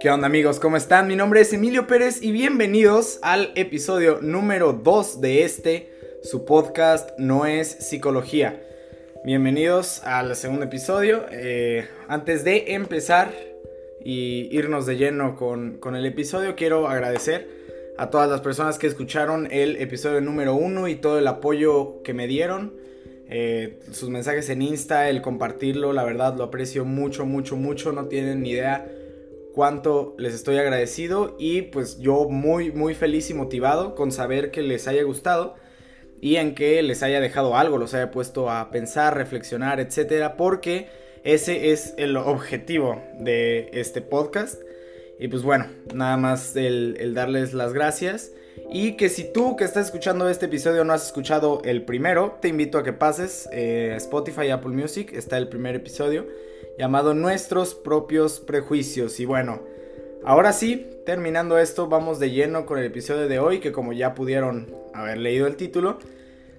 ¿Qué onda amigos? ¿Cómo están? Mi nombre es Emilio Pérez y bienvenidos al episodio número 2 de este, su podcast No es Psicología. Bienvenidos al segundo episodio. Eh, antes de empezar y irnos de lleno con, con, el episodio, quiero agradecer a todas las personas que escucharon el episodio número 1 y todo el apoyo que me dieron. Eh, sus mensajes en Insta, el compartirlo, la verdad lo aprecio mucho, mucho, mucho. No tienen ni idea cuánto les estoy agradecido y pues yo muy muy feliz y motivado con saber que les haya gustado y en que les haya dejado algo, los haya puesto a pensar, reflexionar, etcétera, porque ese es el objetivo de este podcast. Y pues bueno, nada más el, darles las gracias. Y que si tú que estás escuchando este episodio no has escuchado el primero, te invito a que pases eh, Spotify, Apple Music, está el primer episodio llamado Nuestros propios prejuicios. Y bueno, ahora sí, terminando esto, vamos de lleno con el episodio de hoy, que como ya pudieron haber leído el título,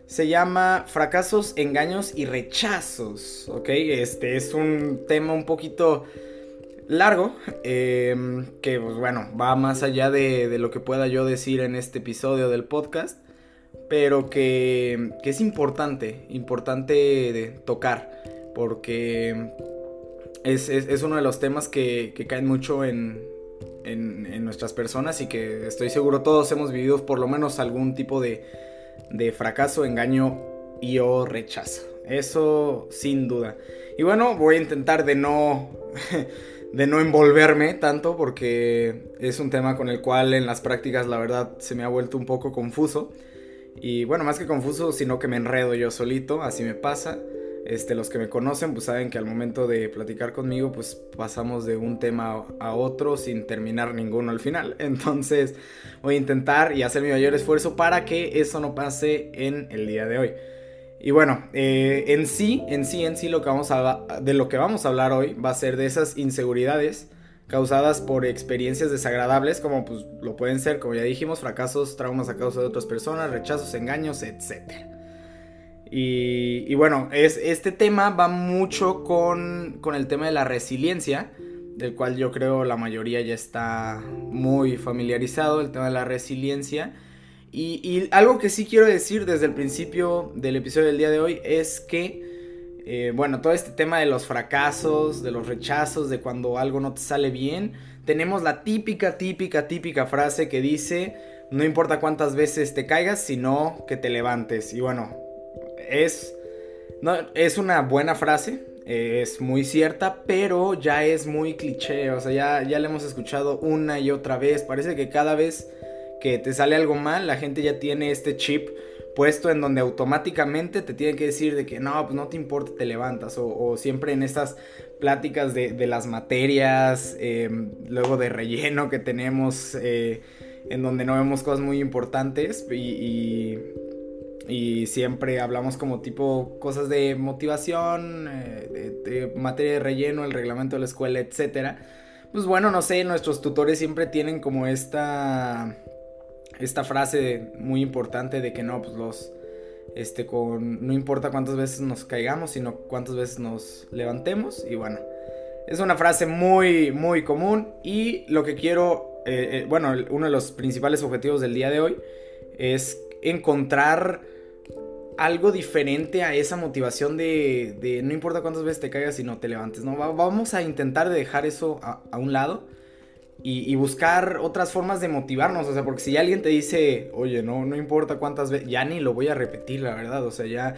se llama Fracasos, Engaños y Rechazos. ¿Ok? Este es un tema un poquito largo, em, que pues bueno, va más allá de, de, lo que pueda yo decir en este episodio del podcast, pero que, que es importante, importante de tocar, porque es, uno de los temas que, caen mucho en, nuestras personas y que estoy seguro todos hemos vivido por lo menos algún tipo de, fracaso, engaño y o rechazo. Eso sin duda. Y bueno, voy a intentar de no, de no envolverme tanto porque es un tema con el cual en las prácticas la verdad se me ha vuelto un poco confuso. Y bueno, más que confuso, sino que me enredo yo solito, así me pasa. Este, los que me conocen pues saben que al momento de platicar conmigo pues pasamos de un tema a otro sin terminar ninguno al final. Entonces voy a intentar y hacer mi mayor esfuerzo para que eso no pase en el día de hoy. Y bueno, eh, en sí, en sí, en sí lo que vamos a, de lo que vamos a hablar hoy va a ser de esas inseguridades causadas por experiencias desagradables como pues lo pueden ser, como ya dijimos, fracasos, traumas a causa de otras personas, rechazos, engaños, etcétera. Y, bueno, es, este tema va mucho con, el tema de la resiliencia, del cual yo creo la mayoría ya está muy familiarizado, el tema de la resiliencia. Y, algo que sí quiero decir desde el principio del episodio del día de hoy es que, eh, bueno, todo este tema de los fracasos, de los rechazos, de cuando algo no te sale bien, tenemos la típica, típica, típica frase que dice, no importa cuántas veces te caigas, sino que te levantes. Y bueno, es, no, es una buena frase, es muy cierta, pero ya es muy cliché, o sea, ya, ya la hemos escuchado una y otra vez, parece que cada vez que te sale algo mal, la gente ya tiene este chip puesto en donde automáticamente te tiene que decir de que no, pues no te importa, te levantas, o, siempre en estas pláticas de, las materias, em, luego de relleno que tenemos, eh, en donde no vemos cosas muy importantes y y siempre hablamos como tipo cosas de motivación, eh, de, materia de relleno, el reglamento de la escuela, etc. Pues bueno, no sé, nuestros tutores siempre tienen como esta, esta frase muy importante de que no, pues los, este, con, no importa cuántas veces nos caigamos, sino cuántas veces nos levantemos. Y bueno, es una frase muy, muy común y lo que quiero, eh, eh, bueno, uno de los principales objetivos del día de hoy es encontrar algo diferente a esa motivación de, no importa cuántas veces te caigas y no te levantes, ¿no? vamos a intentar dejar eso a, un lado y, buscar otras formas de motivarnos, o sea, porque si alguien te dice, oye, no, no importa cuántas veces, ya ni lo voy a repetir, la verdad, o sea, ya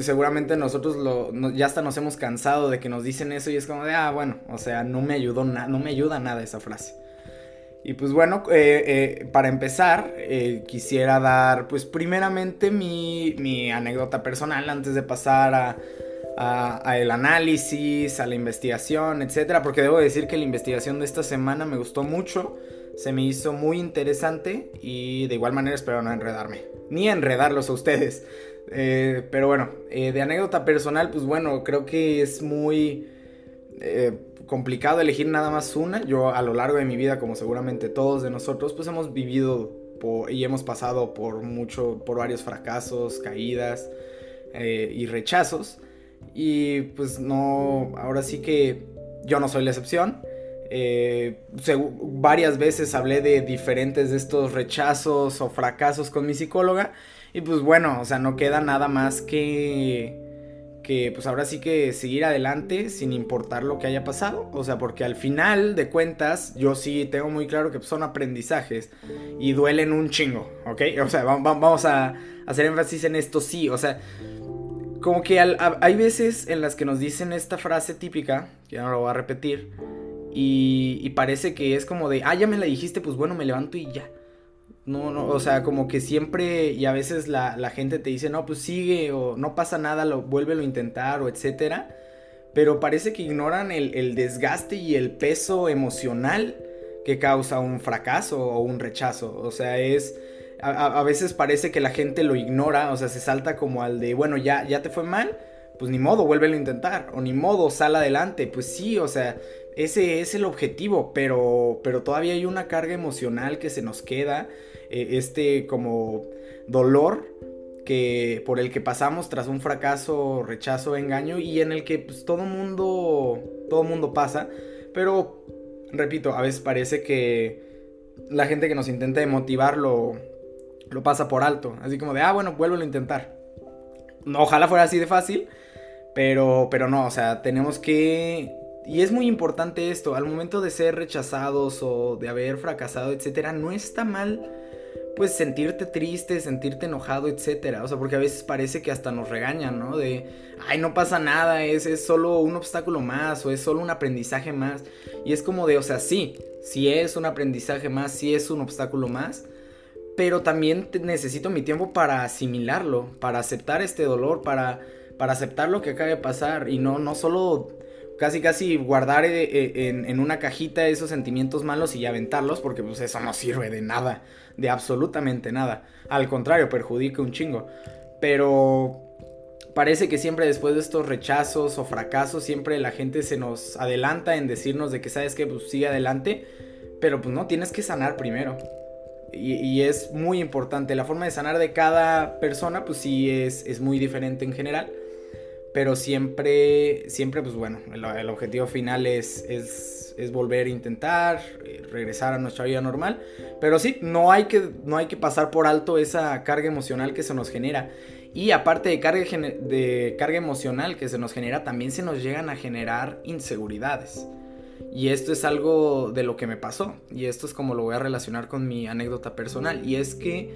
seguramente nosotros lo, ya hasta nos hemos cansado de que nos dicen eso y es como de, ah, bueno, o sea, no me ayudó no me ayuda nada esa frase. Y pues bueno, eh, eh, para empezar, eh, quisiera dar pues primeramente mi, anécdota personal antes de pasar a, a, el análisis, a la investigación, etcétera, porque debo decir que la investigación de esta semana me gustó mucho, se me hizo muy interesante y de igual manera espero no enredarme, ni enredarlos a ustedes. pero bueno, de anécdota personal, pues bueno, creo que es muy complicado elegir nada más una. Yo a lo largo de mi vida, como seguramente todos de nosotros, pues hemos vivido y hemos pasado por mucho, por varios fracasos, caídas eh, y rechazos. Y pues no, ahora sí que yo no soy la excepción. Eh, varias veces hablé de diferentes de estos rechazos o fracasos con mi psicóloga. Y pues bueno, o sea, no queda nada más que que pues ahora sí que seguir adelante sin importar lo que haya pasado. O sea, porque al final de cuentas yo sí tengo muy claro que son aprendizajes y duelen un chingo, ¿ok? O sea, vamos a hacer énfasis en esto sí, o sea, como que hay veces en las que nos dicen esta frase típica, que ya no lo voy a repetir, y, parece que es como de, ah, ya me la dijiste, pues bueno, me levanto y ya. No, no, o sea, como que siempre y a veces la, gente te dice, no, pues sigue o no pasa nada, lo, vuélvelo a intentar o etcétera. Pero parece que ignoran el, desgaste y el peso emocional que causa un fracaso o un rechazo. O sea, es... A, veces parece que la gente lo ignora, o sea, se salta como al de, bueno, ya, ya te fue mal, pues ni modo, vuélvelo a intentar, o ni modo, sal adelante, pues sí, o sea, ese es el objetivo, pero, pero todavía hay una carga emocional que se nos queda eh, este como dolor que por el que pasamos tras un fracaso, rechazo, engaño y en el que pues, todo mundo todo mundo pasa, pero repito, a veces parece que la gente que nos intenta motivar lo pasa por alto, así como de, ah, bueno, vuelvo a intentar. No, ojalá fuera así de fácil, pero, pero no, o sea, tenemos que... Y es muy importante esto, al momento de ser rechazados o de haber fracasado, etcétera, no está mal pues sentirte triste, sentirte enojado, etcétera. O sea, porque a veces parece que hasta nos regañan, ¿no? De, ay, no pasa nada, es, es solo un obstáculo más o es solo un aprendizaje más. Y es como de, o sea, sí, sí es un aprendizaje más, sí es un obstáculo más. Pero también necesito mi tiempo para asimilarlo, para aceptar este dolor, para, para aceptar lo que acaba de pasar y no, no solo casi casi guardar eh, eh, en, una cajita esos sentimientos malos y aventarlos porque pues eso no sirve de nada, de absolutamente nada. Al contrario, perjudica un chingo. Pero parece que siempre después de estos rechazos o fracasos siempre la gente se nos adelanta en decirnos de que sabes que pues sigue adelante, pero pues no, tienes que sanar primero. Y, es muy importante. La forma de sanar de cada persona, pues sí es, es muy diferente en general pero siempre, siempre, pues bueno, el, objetivo final es, es, es, volver a intentar, eh, regresar a nuestra vida normal, pero sí, no hay, que, no hay que pasar por alto esa carga emocional que se nos genera. Y aparte de carga, de carga emocional que se nos genera, también se nos llegan a generar inseguridades. Y esto es algo de lo que me pasó. Y esto es como lo voy a relacionar con mi anécdota personal. Y es que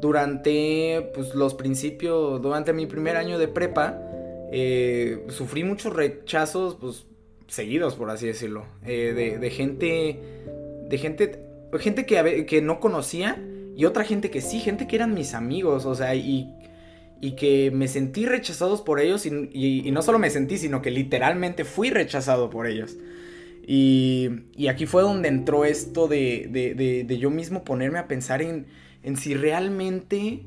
durante pues, los principios, durante mi primer año de prepa, eh, sufrí muchos rechazos, pues, seguidos, por así decirlo, eh, de, gente, de gente, gente que, que no conocía y otra gente que sí, gente que eran mis amigos, o sea, y, y que me sentí rechazados por ellos y, no solo me sentí, sino que literalmente fui rechazado por ellos. Y, aquí fue donde entró esto de, yo mismo ponerme a pensar en, en si realmente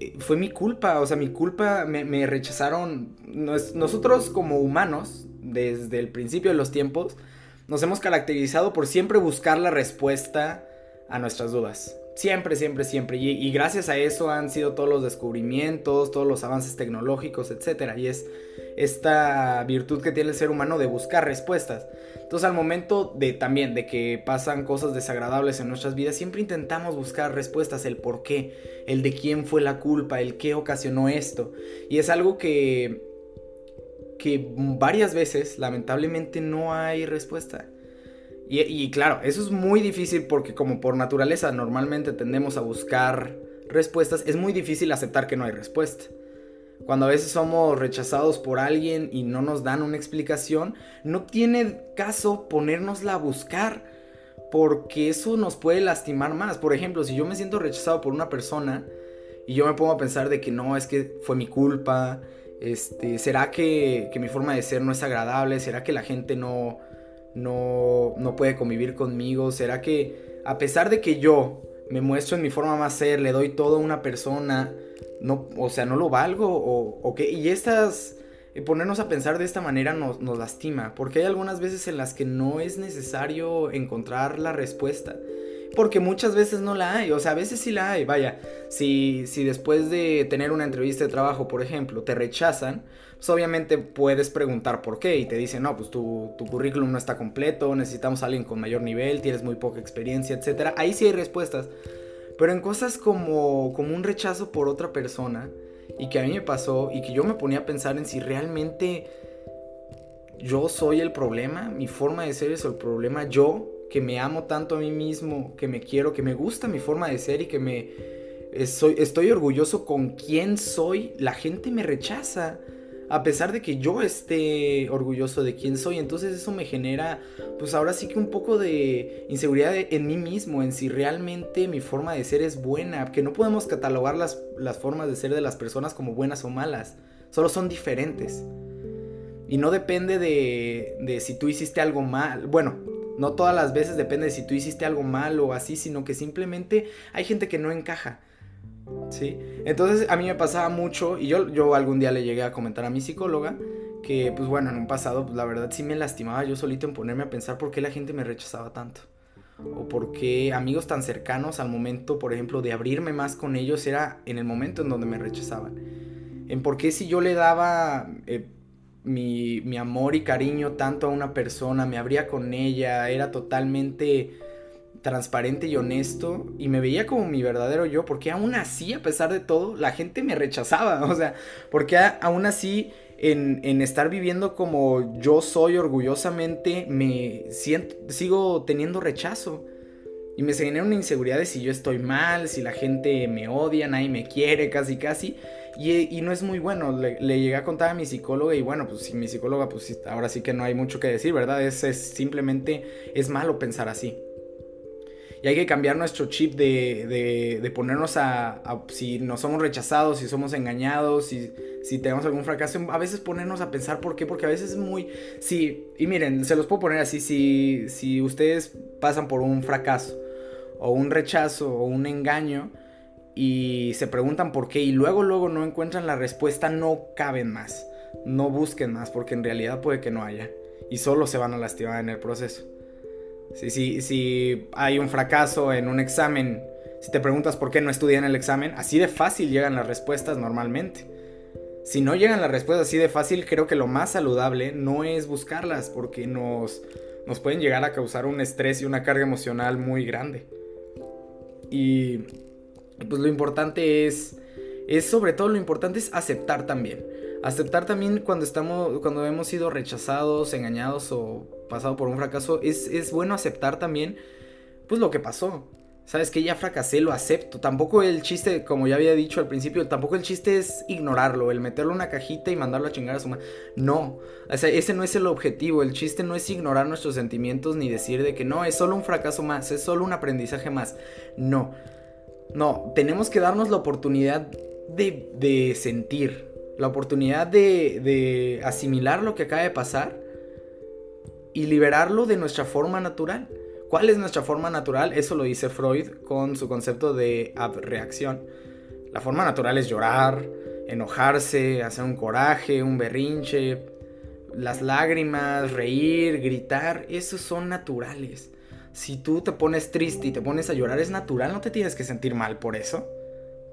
eh, fue mi culpa, o sea, mi culpa, me, rechazaron. nosotros como humanos, desde el principio de los tiempos, nos hemos caracterizado por siempre buscar la respuesta a nuestras dudas. Siempre, siempre, siempre. Y, gracias a eso han sido todos los descubrimientos, todos los avances tecnológicos, etc. Y es esta virtud que tiene el ser humano de buscar respuestas. Entonces al momento de también de que pasan cosas desagradables en nuestras vidas, siempre intentamos buscar respuestas, el por qué, el de quién fue la culpa, el qué ocasionó esto. Y es algo que, que varias veces lamentablemente no hay respuesta. Y, claro, eso es muy difícil porque como por naturaleza normalmente tendemos a buscar respuestas, es muy difícil aceptar que no hay respuesta. Cuando a veces somos rechazados por alguien y no nos dan una explicación, no tiene caso ponernosla a buscar porque eso nos puede lastimar más. Por ejemplo, si yo me siento rechazado por una persona y yo me pongo a pensar de que no, es que fue mi culpa, este, ¿será que, que mi forma de ser no es agradable? ¿Será que la gente no, no, no puede convivir conmigo? ¿Será que a pesar de que yo me muestro en mi forma más ser, le doy todo a una persona, no, o sea, no lo valgo o, qué? Y estas, eh, ponernos a pensar de esta manera nos, nos lastima, porque hay algunas veces en las que no es necesario encontrar la respuesta. porque muchas veces no la hay, o sea, a veces sí la hay, vaya, si, si después de tener una entrevista de trabajo, por ejemplo, te rechazan, pues obviamente puedes preguntar por qué y te dicen, no, pues tu, currículum no está completo, necesitamos a alguien con mayor nivel, tienes muy poca experiencia, etc. Ahí sí hay respuestas. Pero en cosas como, como un rechazo por otra persona, y que a mí me pasó, y que yo me ponía a pensar en si realmente yo soy el problema, mi forma de ser es el problema, yo que me amo tanto a mí mismo, que me quiero, que me gusta mi forma de ser y que me estoy, estoy orgulloso con quién soy, la gente me rechaza a pesar de que yo esté orgulloso de quién soy. Entonces eso me genera, pues ahora sí que un poco de inseguridad en mí mismo, en si realmente mi forma de ser es buena, que no podemos catalogar las, las formas de ser de las personas como buenas o malas, solo son diferentes. Y no depende de, de si tú hiciste algo mal, bueno, no todas las veces depende de si tú hiciste algo mal o así, sino que simplemente hay gente que no encaja. ¿Sí? Entonces a mí me pasaba mucho y yo, yo algún día le llegué a comentar a mi psicóloga que pues bueno, en un pasado pues, la verdad sí me lastimaba yo solito en ponerme a pensar por qué la gente me rechazaba tanto. O por qué amigos tan cercanos al momento, por ejemplo, de abrirme más con ellos era en el momento en donde me rechazaban. En por qué si yo le daba eh, mi, mi amor y cariño tanto a una persona, me abría con ella, era totalmente transparente y honesto y me veía como mi verdadero yo, porque aún así, a pesar de todo, la gente me rechazaba, o sea, porque aún así en, en estar viviendo como yo soy orgullosamente, me siento, sigo teniendo rechazo. Y me genera una inseguridad de si yo estoy mal, si la gente me odia, nadie me quiere, casi casi. Y, y no es muy bueno. Le, le, llegué a contar a mi psicóloga y bueno, pues si mi psicóloga, pues ahora sí que no hay mucho que decir, ¿verdad? Es, es simplemente, es malo pensar así. Y hay que cambiar nuestro chip de, de, ponernos a, si nos somos rechazados, si somos engañados, si, si tenemos algún fracaso, a veces ponernos a pensar por qué, porque a veces es muy... Sí, y miren, se los puedo poner así, si, si ustedes pasan por un fracaso o un rechazo o un engaño y se preguntan por qué y luego luego no encuentran la respuesta, no caben más, no busquen más, porque en realidad puede que no haya y solo se van a lastimar en el proceso. Si, si, si hay un fracaso en un examen, si te preguntas por qué no estudié en el examen, así de fácil llegan las respuestas normalmente. Si no llegan las respuestas así de fácil, creo que lo más saludable no es buscarlas porque nos, nos pueden llegar a causar un estrés y una carga emocional muy grande. Y pues lo importante es, es sobre todo lo importante es aceptar también. Aceptar también cuando estamos, cuando hemos sido rechazados, engañados o pasado por un fracaso, es, es bueno aceptar también, pues lo que pasó. Sabes que ya fracasé, lo acepto. Tampoco el chiste, como ya había dicho al principio, tampoco el chiste es ignorarlo, el meterlo en una cajita y mandarlo a chingar a su madre. No, o sea, ese no es el objetivo. El chiste no es ignorar nuestros sentimientos ni decir de que no, es solo un fracaso más, es solo un aprendizaje más. No, no, tenemos que darnos la oportunidad de, de sentir, la oportunidad de, de asimilar lo que acaba de pasar y liberarlo de nuestra forma natural. ¿Cuál es nuestra forma natural? Eso lo dice Freud con su concepto de abreacción. La forma natural es llorar, enojarse, hacer un coraje, un berrinche, las lágrimas, reír, gritar, esos son naturales. Si tú te pones triste y te pones a llorar, es natural, no te tienes que sentir mal por eso.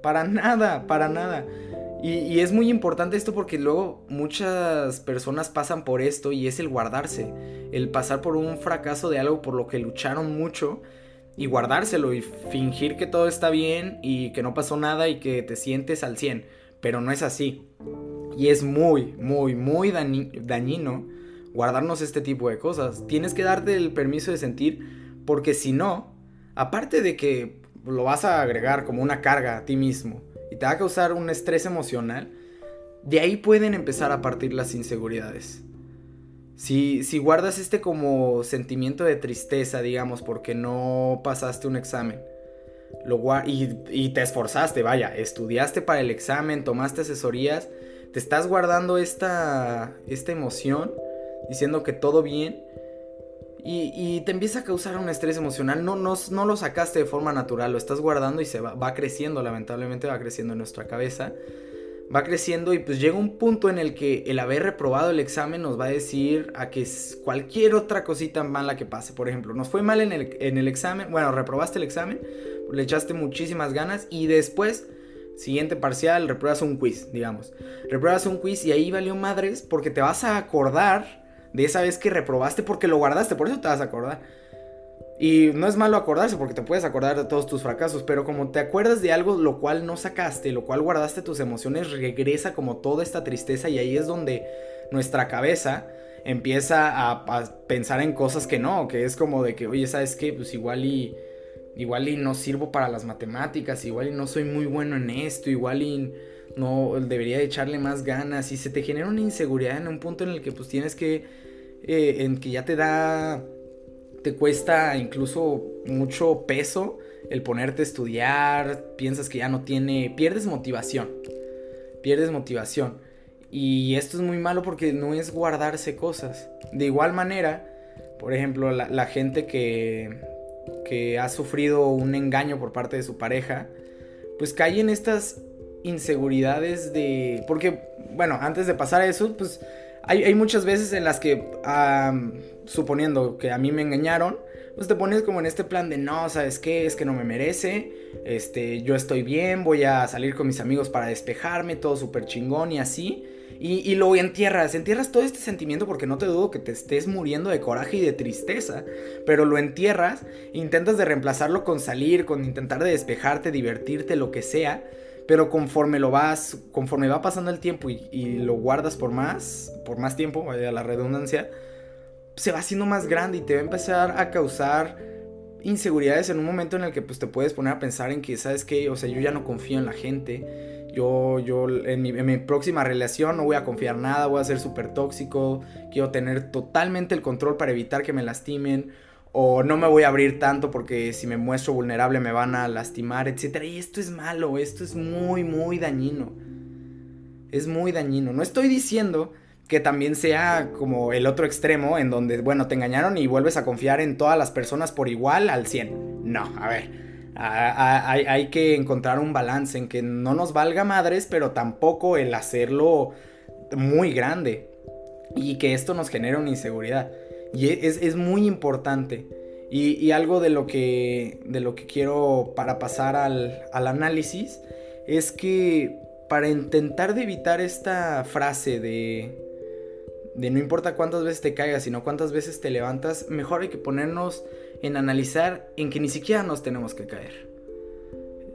Para nada, para nada. Y, es muy importante esto porque luego muchas personas pasan por esto y es el guardarse, el pasar por un fracaso de algo por lo que lucharon mucho y guardárselo y fingir que todo está bien y que no pasó nada y que te sientes al 100, pero no es así. Y es muy, muy, muy dañino guardarnos este tipo de cosas. Tienes que darte el permiso de sentir porque si no, aparte de que lo vas a agregar como una carga a ti mismo, y te va a causar un estrés emocional, de ahí pueden empezar a partir las inseguridades. Si, si guardas este como sentimiento de tristeza, digamos, porque no pasaste un examen, lo y, y te esforzaste, vaya, estudiaste para el examen, tomaste asesorías, te estás guardando esta, esta emoción, diciendo que todo bien, y, te empieza a causar un estrés emocional. No, no, no, lo sacaste de forma natural, lo estás guardando y se va, va creciendo, lamentablemente va creciendo en nuestra cabeza. va creciendo y pues llega un punto en el que el haber reprobado el examen nos va a decir a que cualquier otra cosita mala que pase. Por ejemplo, nos fue mal en el, en el examen, bueno, reprobaste el examen, le echaste muchísimas ganas y después, siguiente parcial, repruebas un quiz, digamos. Repruebas un quiz y ahí valió madres porque te vas a acordar de esa vez que reprobaste porque lo guardaste, por eso te vas a acordar. Y no es malo acordarse porque te puedes acordar de todos tus fracasos, pero como te acuerdas de algo lo cual no sacaste, lo cual guardaste tus emociones, regresa como toda esta tristeza y ahí es donde nuestra cabeza empieza a, pensar en cosas que no, que es como de que, oye, ¿sabes qué? Pues igual y igual y no sirvo para las matemáticas, igual y no soy muy bueno en esto, igual y no debería echarle más ganas y se te genera una inseguridad en un punto en el que pues tienes que, eh, en que ya te da te cuesta incluso mucho peso el ponerte a estudiar, piensas que ya no tiene, pierdes motivación, pierdes motivación. Y esto es muy malo porque no es guardarse cosas. De igual manera, por ejemplo, la, gente que, que ha sufrido un engaño por parte de su pareja, pues cae en estas inseguridades de... Porque, bueno, antes de pasar a eso, pues hay, muchas veces en las que, suponiendo que a mí me engañaron, pues te pones como en este plan de no, ¿sabes qué? Es que no me merece, este, yo estoy bien, voy a salir con mis amigos para despejarme, todo súper chingón y así. Y, y, lo entierras, entierras todo este sentimiento porque no te dudo que te estés muriendo de coraje y de tristeza, pero lo entierras, intentas de reemplazarlo con salir, con intentar de despejarte, divertirte, lo que sea, pero conforme lo vas, conforme va pasando el tiempo y, lo guardas por más, por más tiempo, vaya la redundancia, se va haciendo más grande y te va a empezar a causar inseguridades en un momento en el que pues te puedes poner a pensar en que, ¿sabes qué? O sea, yo ya no confío en la gente. Yo, yo en mi, en mi próxima relación no voy a confiar nada, voy a ser súper tóxico, quiero tener totalmente el control para evitar que me lastimen o no me voy a abrir tanto porque si me muestro vulnerable me van a lastimar, etc. Y esto es malo, esto es muy, muy dañino. Es muy dañino. No estoy diciendo que también sea como el otro extremo en donde, bueno, te engañaron y vuelves a confiar en todas las personas por igual al 100. No, a ver. Hay, hay que encontrar un balance en que no nos valga madres, pero tampoco el hacerlo muy grande. Y que esto nos genere una inseguridad. Y es, muy importante. Y, algo de lo, que, de lo que quiero para pasar al, análisis es que para intentar de evitar esta frase de, de no importa cuántas veces te caigas, sino cuántas veces te levantas, mejor hay que ponernos en analizar en que ni siquiera nos tenemos que caer.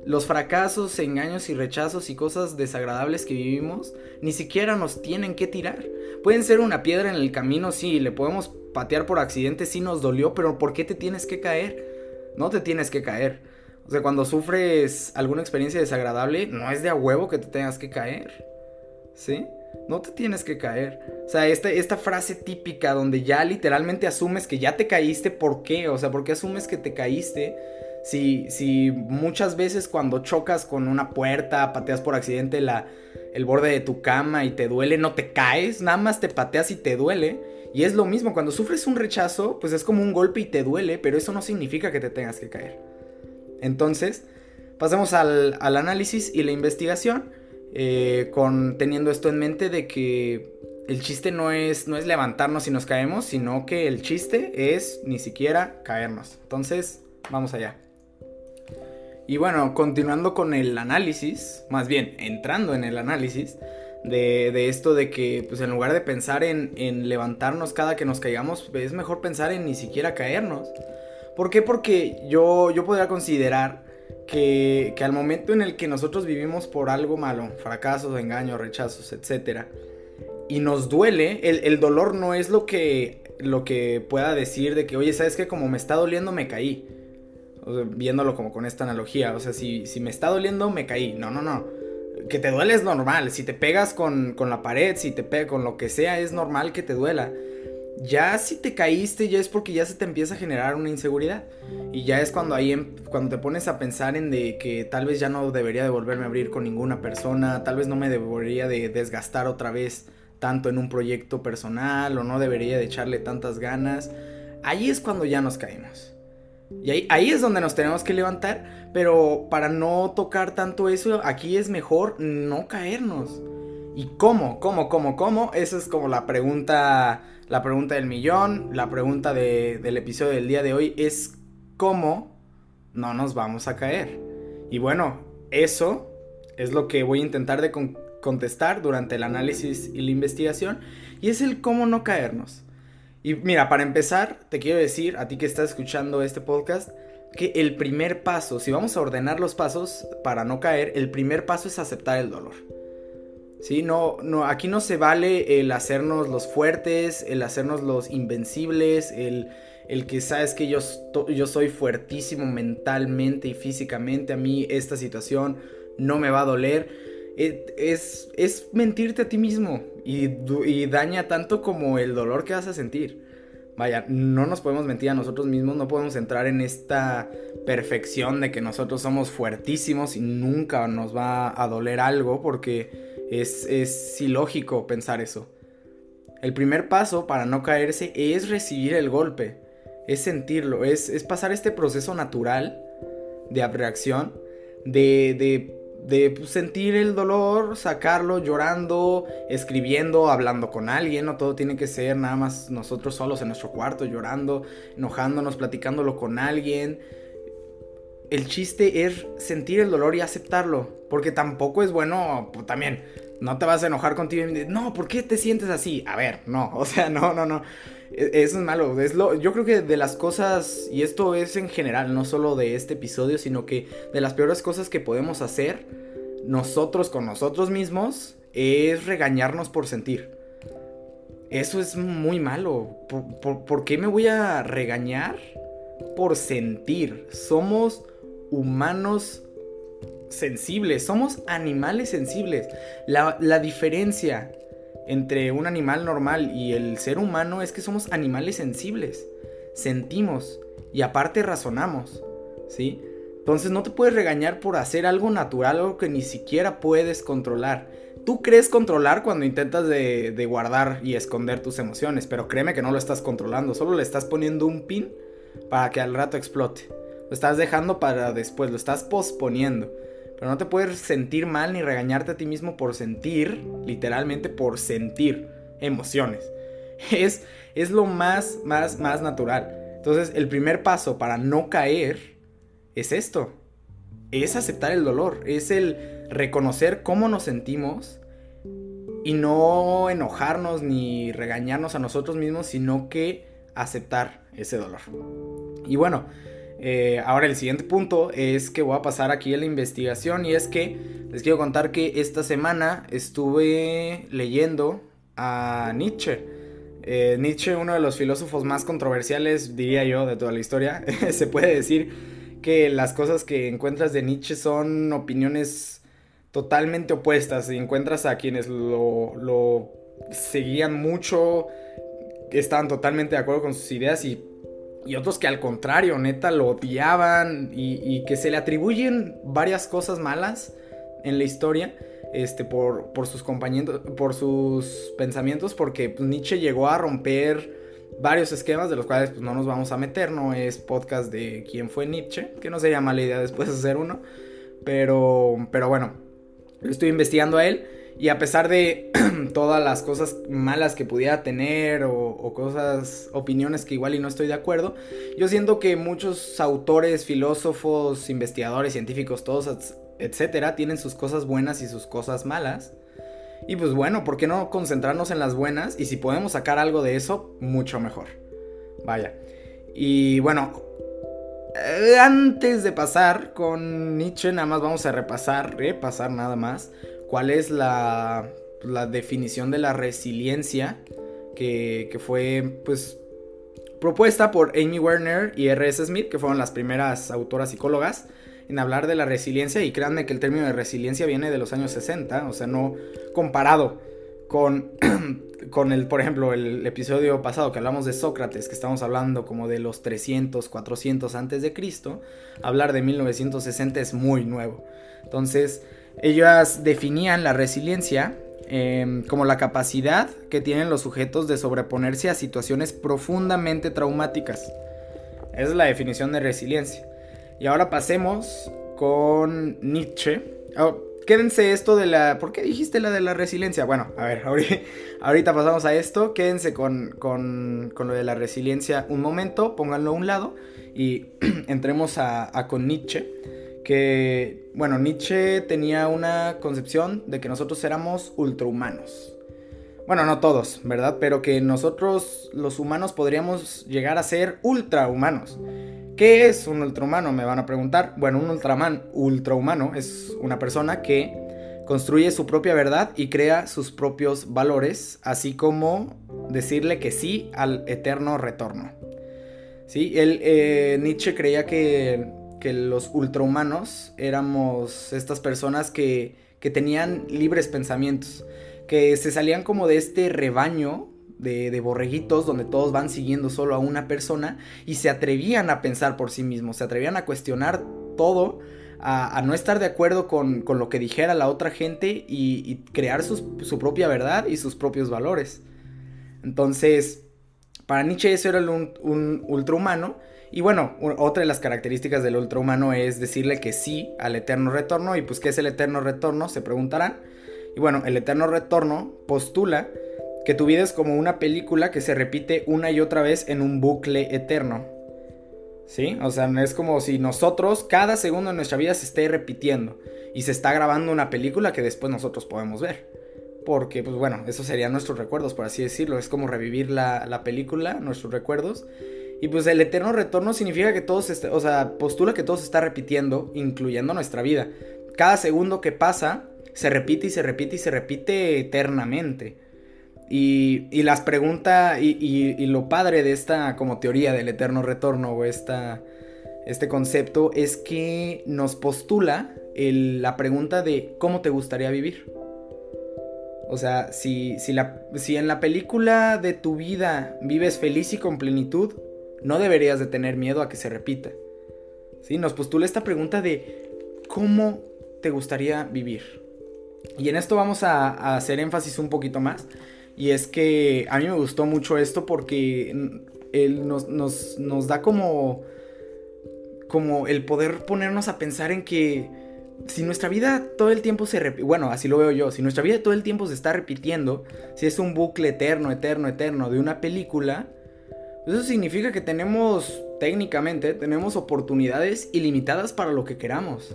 Los fracasos, engaños y rechazos y cosas desagradables que vivimos ni siquiera nos tienen que tirar. Pueden ser una piedra en el camino, sí, le podemos patear por accidente, sí nos dolió, pero ¿por qué te tienes que caer? No te tienes que caer. O sea, cuando sufres alguna experiencia desagradable, no es de a huevo que te tengas que caer. ¿Sí? No te tienes que caer. O sea, esta, esta frase típica donde ya literalmente asumes que ya te caíste, ¿por qué? O sea, ¿por qué asumes que te caíste? Si, si muchas veces cuando chocas con una puerta, pateas por accidente la, el borde de tu cama y te duele, no te caes, nada más te pateas y te duele. Y es lo mismo, cuando sufres un rechazo, pues es como un golpe y te duele, pero eso no significa que te tengas que caer. Entonces, pasemos al, análisis y la investigación, eh, con, teniendo esto en mente de que el chiste no es, no es levantarnos si nos caemos, sino que el chiste es ni siquiera caernos. Entonces, vamos allá. Y bueno, continuando con el análisis, más bien entrando en el análisis de, esto de que pues en lugar de pensar en, levantarnos cada que nos caigamos, es mejor pensar en ni siquiera caernos. ¿Por qué? Porque yo, yo podría considerar que, al momento en el que nosotros vivimos por algo malo, fracasos, engaños, rechazos, etc., y nos duele, el, el, dolor no es lo que, lo que pueda decir de que, oye, ¿sabes qué? Como me está doliendo, me caí viéndolo como con esta analogía. O sea, si, si me está doliendo, me caí. No, no, no. Que te duele es normal. Si te pegas con, la pared, si te pegas con lo que sea, es normal que te duela. Ya si te caíste, ya es porque ya se te empieza a generar una inseguridad. Y ya es cuando ahí em, cuando te pones a pensar en de que tal vez ya no debería de volverme a abrir con ninguna persona, tal vez no me debería de desgastar otra vez tanto en un proyecto personal o no debería de echarle tantas ganas. Ahí es cuando ya nos caemos. Y ahí, es donde nos tenemos que levantar, pero para no tocar tanto eso, aquí es mejor no caernos. ¿Y cómo? ¿Cómo? ¿Cómo? ¿Cómo? Esa es como la pregunta, la pregunta del millón, la pregunta del episodio del día de hoy es cómo no nos vamos a caer. Y bueno, eso es lo que voy a intentar de contestar durante el análisis y la investigación, y es el cómo no caernos. Y mira, para empezar, te quiero decir, a ti que estás escuchando este podcast, que el primer paso, si vamos a ordenar los pasos para no caer, el primer paso es aceptar el dolor. ¿Sí? No, no, aquí no se vale el hacernos los fuertes, el hacernos los invencibles, el, el que sabes que yo, yo soy fuertísimo mentalmente y físicamente, a mí esta situación no me va a doler. Es, es mentirte a ti mismo y, daña tanto como el dolor que vas a sentir. Vaya, no nos podemos mentir a nosotros mismos, no podemos entrar en esta perfección de que nosotros somos fuertísimos y nunca nos va a doler algo porque es, es ilógico pensar eso. El primer paso para no caerse es recibir el golpe, es sentirlo, es, es pasar este proceso natural de abreacción, de, de de pues, sentir el dolor, sacarlo llorando, escribiendo, hablando con alguien, no todo tiene que ser nada más nosotros solos en nuestro cuarto llorando, enojándonos, platicándolo con alguien. El chiste es sentir el dolor y aceptarlo, porque tampoco es bueno, pues, también, no te vas a enojar contigo y no, ¿por qué te sientes así? A ver, no, o sea, no, no, no. E, eso es malo. Es lo, yo creo que de las cosas, y esto es en general, no solo de este episodio, sino que de las peores cosas que podemos hacer nosotros con nosotros mismos es regañarnos por sentir. Eso es muy malo. ¿Por, qué me voy a regañar? Por sentir. Somos humanos sensibles, somos animales sensibles. La, la diferencia entre un animal normal y el ser humano es que somos animales sensibles. Sentimos y aparte razonamos, ¿sí? Entonces no te puedes regañar por hacer algo natural, algo que ni siquiera puedes controlar. Tú crees controlar cuando intentas de, guardar y esconder tus emociones, pero créeme que no lo estás controlando, solo le estás poniendo un pin para que al rato explote. Lo estás dejando para después, lo estás posponiendo. Pero no te puedes sentir mal ni regañarte a ti mismo por sentir, literalmente por sentir emociones. Es, es lo más, más, más natural. Entonces, el primer paso para no caer es esto. Es aceptar el dolor. Es el reconocer cómo nos sentimos y no enojarnos ni regañarnos a nosotros mismos, sino que aceptar ese dolor. Y bueno, eh, ahora el siguiente punto es que voy a pasar aquí a la investigación y es que les quiero contar que esta semana estuve leyendo a Nietzsche. Eh, Nietzsche, uno de los filósofos más controversiales, diría yo, de toda la historia. Se puede decir que las cosas que encuentras de Nietzsche son opiniones totalmente opuestas. Encuentras a quienes lo, lo seguían mucho, estaban totalmente de acuerdo con sus ideas y y otros que al contrario, neta, lo odiaban y, que se le atribuyen varias cosas malas en la historia este, por, por, sus compañeros, por sus pensamientos, porque pues, Nietzsche llegó a romper varios esquemas de los cuales pues, no nos vamos a meter, no es podcast de quién fue Nietzsche, que no sería mala idea después de hacer uno, pero, pero bueno, estoy investigando a él y a pesar de todas las cosas malas que pudiera tener o, cosas, opiniones que igual y no estoy de acuerdo, yo siento que muchos autores, filósofos, investigadores, científicos, todos, etcétera, tienen sus cosas buenas y sus cosas malas. Y pues bueno, ¿por qué no concentrarnos en las buenas? Y si podemos sacar algo de eso, mucho mejor. Vaya. Y bueno, eh, antes de pasar con Nietzsche, nada más vamos a repasar, repasar nada más cuál es la, definición de la resiliencia que, fue pues propuesta por Amy Werner y R.S. Smith, que fueron las primeras autoras psicólogas en hablar de la resiliencia y créanme que el término de resiliencia viene de los años 60, o sea, no comparado con, con el, por ejemplo, el episodio pasado que hablamos de Sócrates, que estamos hablando como de los 300, 400 antes de Cristo, hablar de 1960 es muy nuevo. Entonces, ellas definían la resiliencia em, como la capacidad que tienen los sujetos de sobreponerse a situaciones profundamente traumáticas. Esa es la definición de resiliencia. Y ahora pasemos con Nietzsche. Oh, quédense esto de la... ¿Por qué dijiste la de la resiliencia? Bueno, a ver, ahorita, pasamos a esto. Quédense con, con, con, lo de la resiliencia un momento, pónganlo a un lado y entremos a, a con Nietzsche. Que, bueno, Nietzsche tenía una concepción de que nosotros éramos ultrahumanos. Bueno, no todos, ¿verdad? Pero que nosotros los humanos podríamos llegar a ser ultrahumanos. ¿Qué es un ultrahumano? Me van a preguntar. Bueno, un ultraman, ultrahumano es una persona que construye su propia verdad y crea sus propios valores, así como decirle que sí al eterno retorno. ¿Sí? Él, eh, Nietzsche creía que, que los ultrahumanos éramos estas personas que, que tenían libres pensamientos que se salían como de este rebaño de, borreguitos donde todos van siguiendo solo a una persona y se atrevían a pensar por sí mismos, se atrevían a cuestionar todo, a, no estar de acuerdo con, lo que dijera la otra gente y, crear su propia verdad y sus propios valores. Entonces, para Nietzsche eso era un, un ultrahumano. Y bueno, otra de las características del ultrahumano es decirle que sí al eterno retorno. Y pues, ¿qué es el eterno retorno? Se preguntarán. Y bueno, el eterno retorno postula que tu vida es como una película que se repite una y otra vez en un bucle eterno. ¿Sí? O sea, es como si nosotros, cada segundo de nuestra vida se esté repitiendo y se está grabando una película que después nosotros podemos ver. Porque, pues bueno, esos serían nuestros recuerdos, por así decirlo. Es como revivir la, película, nuestros recuerdos. Y pues el eterno retorno significa que todo se o sea, postula que todo se está repitiendo, incluyendo nuestra vida. Cada segundo que pasa se repite y se repite y se repite eternamente. Y, las preguntas y, lo padre de esta como teoría del eterno retorno o esta, este concepto es que nos postula la pregunta de cómo te gustaría vivir. O sea, si, si, la, si en la película de tu vida vives feliz y con plenitud, no deberías de tener miedo a que se repita. ¿Sí? Nos postula esta pregunta de cómo te gustaría vivir. Y en esto vamos a, hacer énfasis un poquito más. Y es que a mí me gustó mucho esto porque él nos, da como, como el poder ponernos a pensar en que si nuestra vida todo el tiempo se repite, bueno, así lo veo yo, si nuestra vida todo el tiempo se está repitiendo, si es un bucle eterno, eterno, eterno de una película, eso significa que tenemos, técnicamente, tenemos oportunidades ilimitadas para lo que queramos.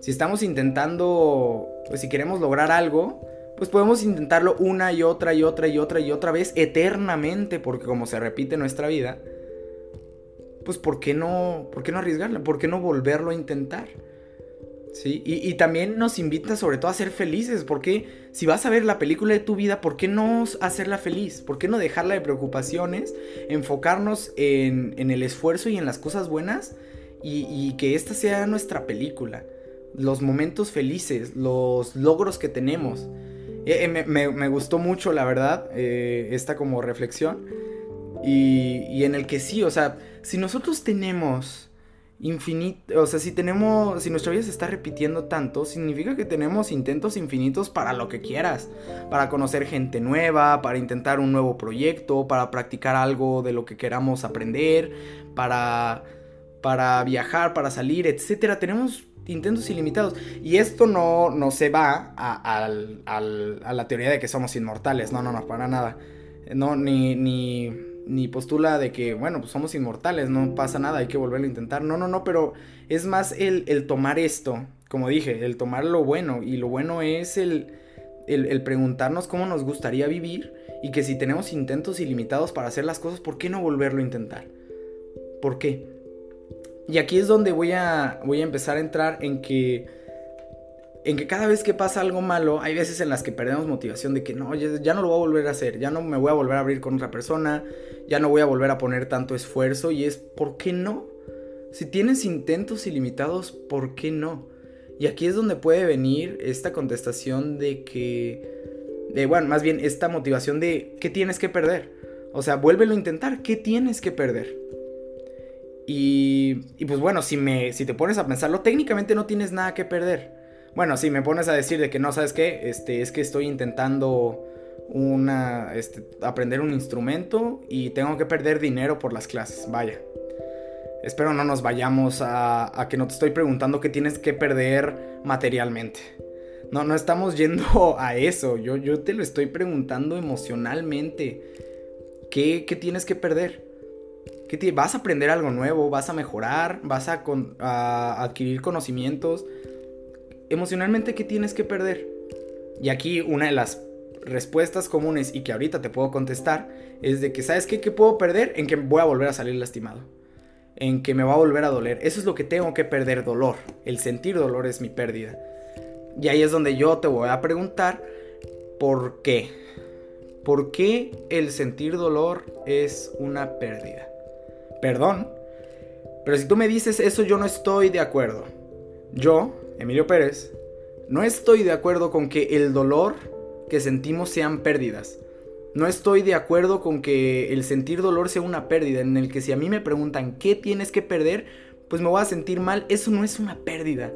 Si estamos intentando, pues si queremos lograr algo, pues podemos intentarlo una y otra y otra y otra y otra vez eternamente, porque como se repite nuestra vida, pues ¿por qué no, por qué no arriesgarla? ¿Por qué no volverlo a intentar? Y, también nos invita sobre todo a ser felices, porque si vas a ver la película de tu vida, ¿por qué no hacerla feliz? ¿Por qué no dejarla de preocupaciones? Enfocarnos en, el esfuerzo y en las cosas buenas y, y que esta sea nuestra película los momentos felices, los logros que tenemos. Eh, eh, me, gustó mucho, la verdad, eh, esta como reflexión. Y, en el que sí, o sea, si nosotros tenemos infinito, o sea, si tenemos, si nuestra vida se está repitiendo tanto, significa que tenemos intentos infinitos para lo que quieras, para conocer gente nueva, para intentar un nuevo proyecto, para practicar algo de lo que queramos aprender, para, para viajar, para salir, etcétera. Tenemos intentos ilimitados. Y esto no, no se va a, la teoría de que somos inmortales. No, no, no, para nada. No, ni, ni, ni postula de que, bueno, pues somos inmortales, no pasa nada, hay que volverlo a intentar. No, no, no, pero es más el, el tomar esto, como dije, el tomar lo bueno. Y lo bueno es el, el, preguntarnos cómo nos gustaría vivir. Y que si tenemos intentos ilimitados para hacer las cosas, ¿por qué no volverlo a intentar? ¿Por qué? Y aquí es donde voy a, voy a empezar a entrar en que, en que cada vez que pasa algo malo, hay veces en las que perdemos motivación de que no, ya, no lo voy a volver a hacer, ya no me voy a volver a abrir con otra persona, ya no voy a volver a poner tanto esfuerzo y es, ¿por qué no? Si tienes intentos ilimitados, ¿por qué no? Y aquí es donde puede venir esta contestación de que, de, bueno, más bien esta motivación de, ¿qué tienes que perder? O sea, vuélvelo a intentar, ¿qué tienes que perder? Y, y, pues bueno, si, me, si te pones a pensarlo, técnicamente no tienes nada que perder. Bueno, si me pones a decir de que no, ¿sabes qué? Este, es que estoy intentando una, este, aprender un instrumento y tengo que perder dinero por las clases, vaya. espero no nos vayamos a, a que no te estoy preguntando qué tienes que perder materialmente. No, no estamos yendo a eso. Yo, yo te lo estoy preguntando emocionalmente. ¿Qué, qué tienes que perder? ¿Qué ¿Vas a aprender algo nuevo? ¿Vas a mejorar? ¿Vas a, a adquirir conocimientos? Emocionalmente, ¿qué tienes que perder? Y aquí una de las respuestas comunes y que ahorita te puedo contestar es de que, ¿sabes qué? ¿Qué puedo perder? En que voy a volver a salir lastimado. En que me va a volver a doler. Eso es lo que tengo que perder, dolor. El sentir dolor es mi pérdida. Y ahí es donde yo te voy a preguntar, ¿por qué? ¿Por qué el sentir dolor es una pérdida? Perdón, pero si tú me dices eso yo no estoy de acuerdo. Yo, Emilio Pérez, no estoy de acuerdo con que el dolor que sentimos sean pérdidas. No estoy de acuerdo con que el sentir dolor sea una pérdida, en el que si a mí me preguntan qué tienes que perder, pues me voy a sentir mal. Eso no es una pérdida.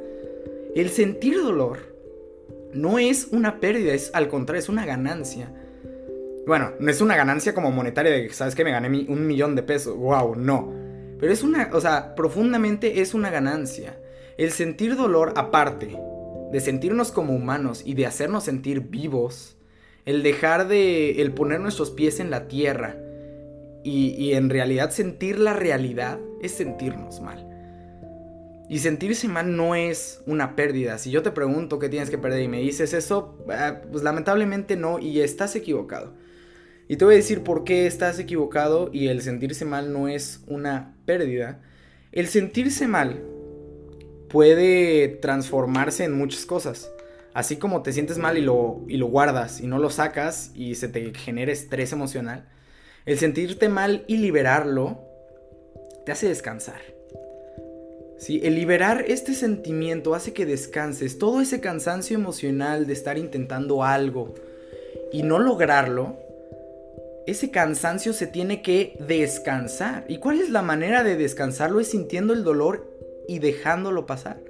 El sentir dolor no es una pérdida, es al contrario, es una ganancia. Bueno, no es una ganancia como monetaria de que, ¿sabes que Me gané un millón de pesos. Wow, no. Pero es una, o sea, profundamente es una ganancia. El sentir dolor aparte de sentirnos como humanos y de hacernos sentir vivos, el dejar de, el poner nuestros pies en la tierra y, y en realidad sentir la realidad es sentirnos mal. Y sentirse mal no es una pérdida. Si yo te pregunto qué tienes que perder y me dices eso, ah, pues lamentablemente no y estás equivocado. Y te voy a decir por qué estás equivocado y el sentirse mal no es una pérdida. El sentirse mal puede transformarse en muchas cosas. Así como te sientes mal y lo, y lo guardas y no lo sacas y se te genera estrés emocional, el sentirte mal y liberarlo te hace descansar. El liberar este sentimiento hace que descanses. Todo ese cansancio emocional de estar intentando algo y no lograrlo, ese cansancio se tiene que descansar. ¿Y cuál es la manera de descansarlo? Es sintiendo el dolor y dejándolo pasar.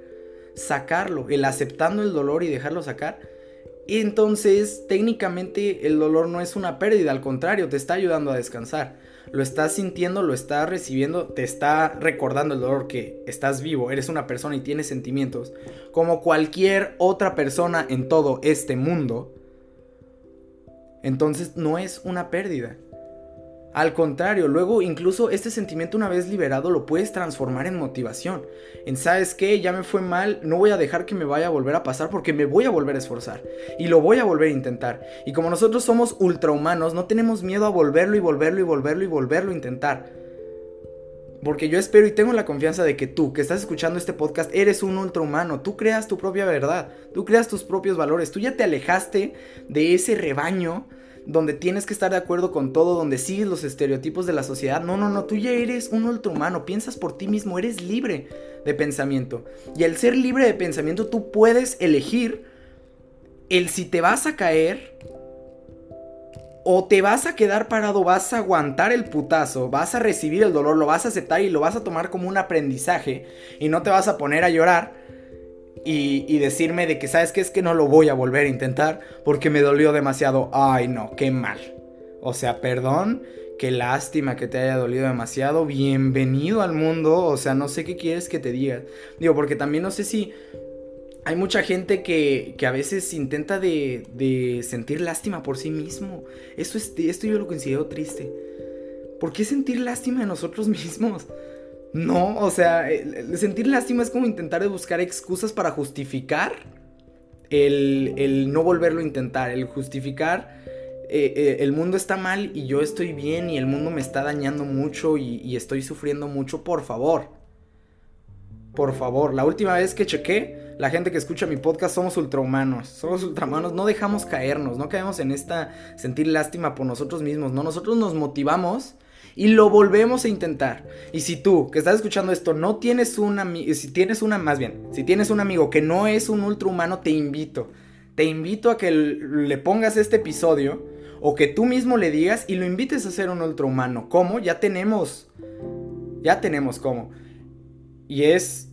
Sacarlo, el aceptando el dolor y dejarlo sacar. Entonces, técnicamente el dolor no es una pérdida, al contrario, te está ayudando a descansar lo estás sintiendo, lo estás recibiendo, te está recordando el dolor que estás vivo, eres una persona y tienes sentimientos, como cualquier otra persona en todo este mundo, entonces no es una pérdida. Al contrario, luego incluso este sentimiento una vez liberado lo puedes transformar en motivación. En sabes qué, ya me fue mal, no voy a dejar que me vaya a volver a pasar porque me voy a volver a esforzar y lo voy a volver a intentar. Y como nosotros somos ultrahumanos, no tenemos miedo a volverlo y volverlo y volverlo y volverlo a intentar. Porque yo espero y tengo la confianza de que tú, que estás escuchando este podcast, eres un ultrahumano. Tú creas tu propia verdad, tú creas tus propios valores, tú ya te alejaste de ese rebaño donde tienes que estar de acuerdo con todo, donde sigues los estereotipos de la sociedad. No, no, no, tú ya eres un ultrahumano, piensas por ti mismo, eres libre de pensamiento. Y al ser libre de pensamiento, tú puedes elegir el si te vas a caer o te vas a quedar parado, vas a aguantar el putazo, vas a recibir el dolor, lo vas a aceptar y lo vas a tomar como un aprendizaje y no te vas a poner a llorar y, decirme de que, ¿sabes qué? Es que no lo voy a volver a intentar porque me dolió demasiado. Ay, no, qué mal. O sea, perdón, qué lástima que te haya dolido demasiado. Bienvenido al mundo. O sea, no sé qué quieres que te diga. Digo, porque también no sé si hay mucha gente que, que a veces intenta de, de, sentir lástima por sí mismo. Esto, es, esto yo lo considero triste. ¿Por qué sentir lástima de nosotros mismos? No, o sea, sentir lástima es como intentar buscar excusas para justificar el, no volverlo a intentar, el justificar eh, eh, el mundo está mal y yo estoy bien y el mundo me está dañando mucho y, y, estoy sufriendo mucho, por favor. Por favor, la última vez que chequé, la gente que escucha mi podcast somos ultrahumanos. Somos ultrahumanos, no dejamos caernos, no caemos en esta sentir lástima por nosotros mismos, no, nosotros nos motivamos y lo volvemos a intentar. Y si tú, que estás escuchando esto, no tienes un amigo, si tienes una, más bien, si tienes un amigo que no es un ultrahumano, te invito. Te invito a que le pongas este episodio o que tú mismo le digas y lo invites a ser un ultrahumano. ¿Cómo? Ya tenemos. Ya tenemos cómo. Y es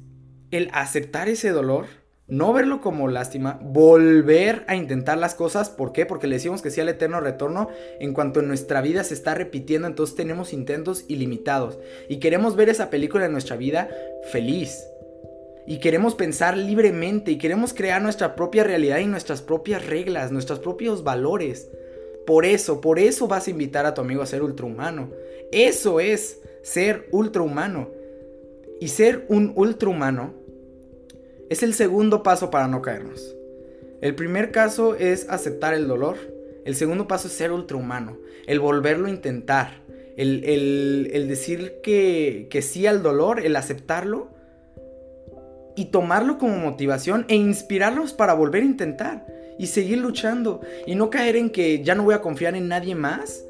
el aceptar ese dolor, no verlo como lástima, volver a intentar las cosas. ¿Por qué? Porque le decimos que sí al eterno retorno en cuanto en nuestra vida se está repitiendo, entonces tenemos intentos ilimitados. Y queremos ver esa película en nuestra vida feliz. Y queremos pensar libremente y queremos crear nuestra propia realidad y nuestras propias reglas, nuestros propios valores. Por eso, por eso vas a invitar a tu amigo a ser ultrahumano. Eso es ser ultrahumano. Y ser un ultrahumano es el segundo paso para no caernos. El primer caso es aceptar el dolor. El segundo paso es ser ultrahumano. El volverlo a intentar. El, decir que, que sí al dolor, el aceptarlo. Y tomarlo como motivación e inspirarlos para volver a intentar. Y seguir luchando. Y no caer en que ya no voy a confiar en nadie más.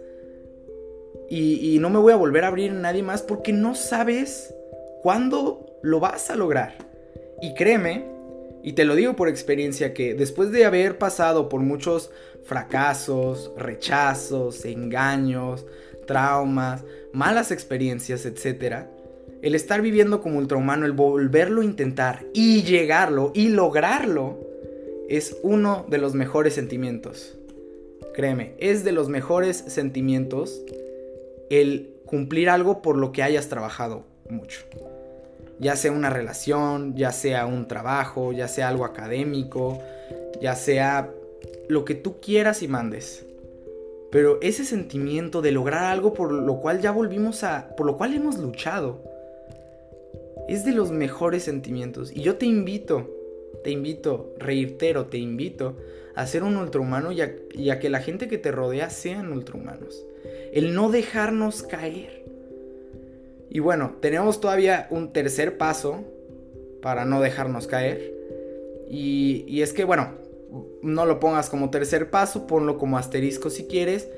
Y, y no me voy a volver a abrir en nadie más porque no sabes cuándo lo vas a lograr. Y créeme, y te lo digo por experiencia, que después de haber pasado por muchos fracasos, rechazos, engaños, traumas, malas experiencias, etc., el estar viviendo como ultrahumano, el volverlo a intentar y llegarlo y lograrlo, es uno de los mejores sentimientos. Créeme, es de los mejores sentimientos el cumplir algo por lo que hayas trabajado mucho ya sea una relación, ya sea un trabajo, ya sea algo académico, ya sea lo que tú quieras y mandes. Pero ese sentimiento de lograr algo por lo cual ya volvimos a, por lo cual hemos luchado, es de los mejores sentimientos. Y yo te invito, te invito, reitero, te invito a ser un ultrahumano y a, y a que la gente que te rodea sean ultrahumanos. El no dejarnos caer. Y bueno, tenemos todavía un tercer paso para no dejarnos caer. Y, es que, bueno, no lo pongas como tercer paso, ponlo como asterisco si quieres.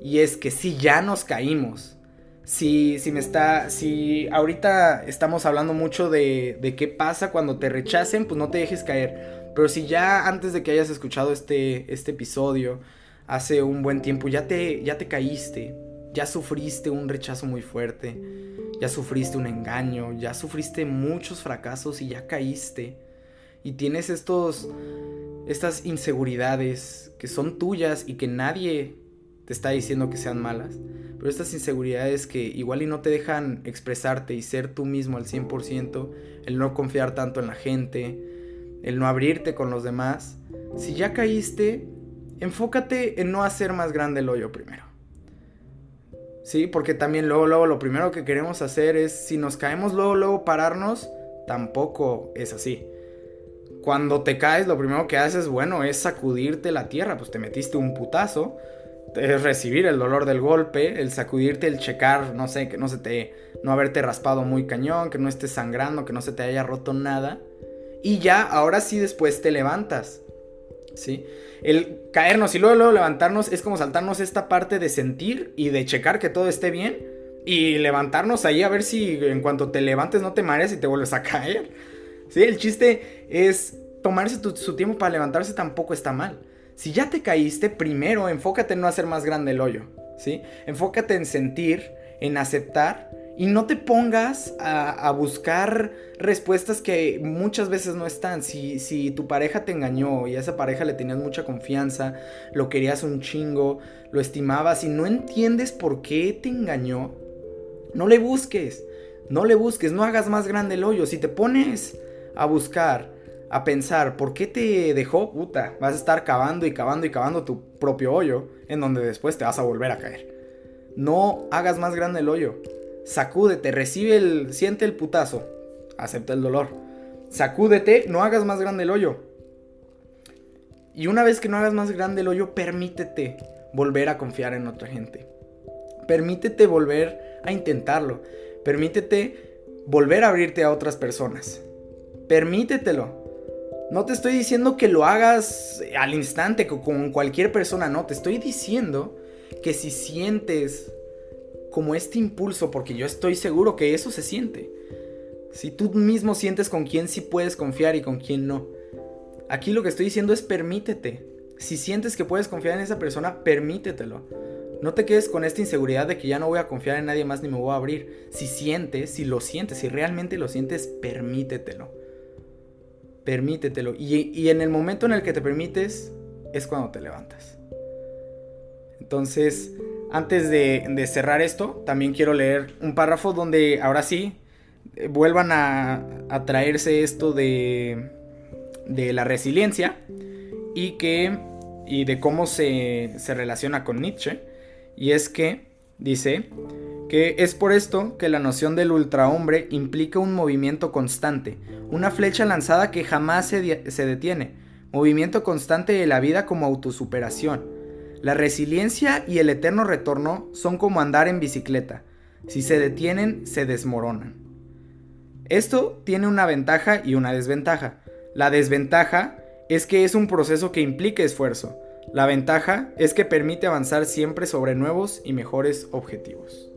Y es que si ya nos caímos. Si, si me está. Si ahorita estamos hablando mucho de, de qué pasa cuando te rechacen, pues no te dejes caer. Pero si ya antes de que hayas escuchado este, este episodio, hace un buen tiempo, ya te, ya te caíste, ya sufriste un rechazo muy fuerte ya sufriste un engaño, ya sufriste muchos fracasos y ya caíste. Y tienes estos estas inseguridades que son tuyas y que nadie te está diciendo que sean malas, pero estas inseguridades que igual y no te dejan expresarte y ser tú mismo al 100%, el no confiar tanto en la gente, el no abrirte con los demás, si ya caíste, enfócate en no hacer más grande el hoyo primero. Sí, porque también luego, luego lo primero que queremos hacer es, si nos caemos luego, luego pararnos, tampoco es así. Cuando te caes, lo primero que haces, bueno, es sacudirte la tierra, pues te metiste un putazo, es recibir el dolor del golpe, el sacudirte, el checar, no sé, que no se te, no haberte raspado muy cañón, que no estés sangrando, que no se te haya roto nada. Y ya, ahora sí después te levantas. El caernos y luego, luego levantarnos es como saltarnos esta parte de sentir y de checar que todo esté bien y levantarnos ahí a ver si en cuanto te levantes no te mareas y te vuelves a caer. ¿Sí? El chiste es tomarse su tiempo para levantarse tampoco está mal. Si ya te caíste, primero enfócate en no hacer más grande el hoyo, ¿sí? Enfócate en sentir, en aceptar y no te pongas a, buscar respuestas que muchas veces no están. Si, si, tu pareja te engañó y a esa pareja le tenías mucha confianza, lo querías un chingo, lo estimabas y no entiendes por qué te engañó, no le busques. No le busques, no hagas más grande el hoyo. Si te pones a buscar, a pensar por qué te dejó, puta, vas a estar cavando y cavando y cavando tu propio hoyo en donde después te vas a volver a caer. No hagas más grande el hoyo sacúdete, recibe el, siente el putazo, acepta el dolor. Sacúdete, no hagas más grande el hoyo. Y una vez que no hagas más grande el hoyo, permítete volver a confiar en otra gente. Permítete volver a intentarlo. Permítete volver a abrirte a otras personas. Permítetelo. No te estoy diciendo que lo hagas al instante con cualquier persona, no. Te estoy diciendo que si sientes como este impulso, porque yo estoy seguro que eso se siente. Si tú mismo sientes con quién sí puedes confiar y con quién no. Aquí lo que estoy diciendo es permítete. Si sientes que puedes confiar en esa persona, permítetelo. No te quedes con esta inseguridad de que ya no voy a confiar en nadie más ni me voy a abrir. Si sientes, si lo sientes, si realmente lo sientes, permítetelo. permítetelo. Y, en el momento en el que te permites, es cuando te levantas. Entonces, antes de, cerrar esto, también quiero leer un párrafo donde ahora sí eh, vuelvan a, traerse esto de, la resiliencia y que y de cómo se relaciona con Nietzsche. Y es que dice que es por esto que la noción del ultrahombre implica un movimiento constante, una flecha lanzada que jamás se, detiene, movimiento constante de la vida como autosuperación. La resiliencia y el eterno retorno son como andar en bicicleta. Si se detienen, se desmoronan. Esto tiene una ventaja y una desventaja. La desventaja es que es un proceso que implica esfuerzo. La ventaja es que permite avanzar siempre sobre nuevos y mejores objetivos.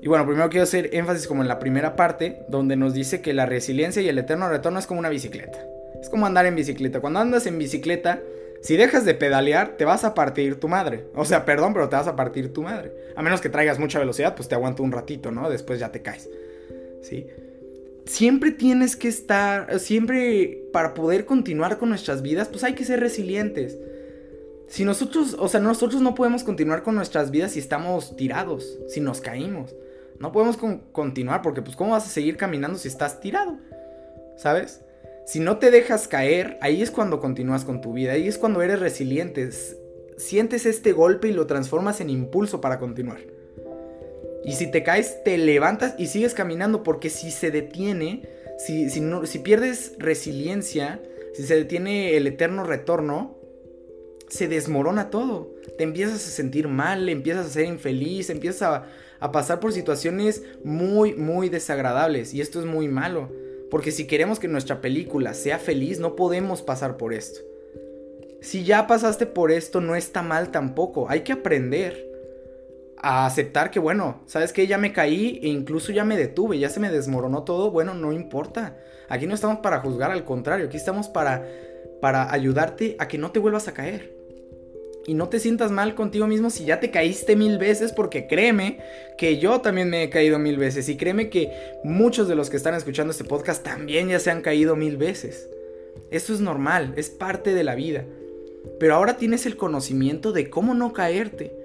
Y bueno, primero quiero hacer énfasis como en la primera parte, donde nos dice que la resiliencia y el eterno retorno es como una bicicleta. Es como andar en bicicleta. Cuando andas en bicicleta, si dejas de pedalear, te vas a partir tu madre. O sea, perdón, pero te vas a partir tu madre. A menos que traigas mucha velocidad, pues te aguanto un ratito, ¿no? Después ya te caes. ¿Sí? Siempre tienes que estar, siempre para poder continuar con nuestras vidas, pues hay que ser resilientes. Si nosotros, o sea, nosotros no podemos continuar con nuestras vidas si estamos tirados, si nos caímos. No podemos continuar porque pues cómo vas a seguir caminando si estás tirado. ¿Sabes? Si no te dejas caer, ahí es cuando continúas con tu vida, ahí es cuando eres resiliente. Sientes este golpe y lo transformas en impulso para continuar. Y si te caes, te levantas y sigues caminando porque si se detiene, si, si, no, pierdes resiliencia, si se detiene el eterno retorno, se desmorona todo. Te empiezas a sentir mal, empiezas a ser infeliz, empiezas a, a pasar por situaciones muy, muy desagradables. Y esto es muy malo. Porque si queremos que nuestra película sea feliz, no podemos pasar por esto. Si ya pasaste por esto, no está mal tampoco. Hay que aprender a aceptar que, bueno, sabes que ya me caí e incluso ya me detuve, ya se me desmoronó todo. Bueno, no importa. Aquí no estamos para juzgar, al contrario, aquí estamos para, para ayudarte a que no te vuelvas a caer y no te sientas mal contigo mismo si ya te caíste mil veces, porque créeme que yo también me he caído mil veces y créeme que muchos de los que están escuchando este podcast también ya se han caído mil veces. Eso es normal, es parte de la vida. Pero ahora tienes el conocimiento de cómo no caerte.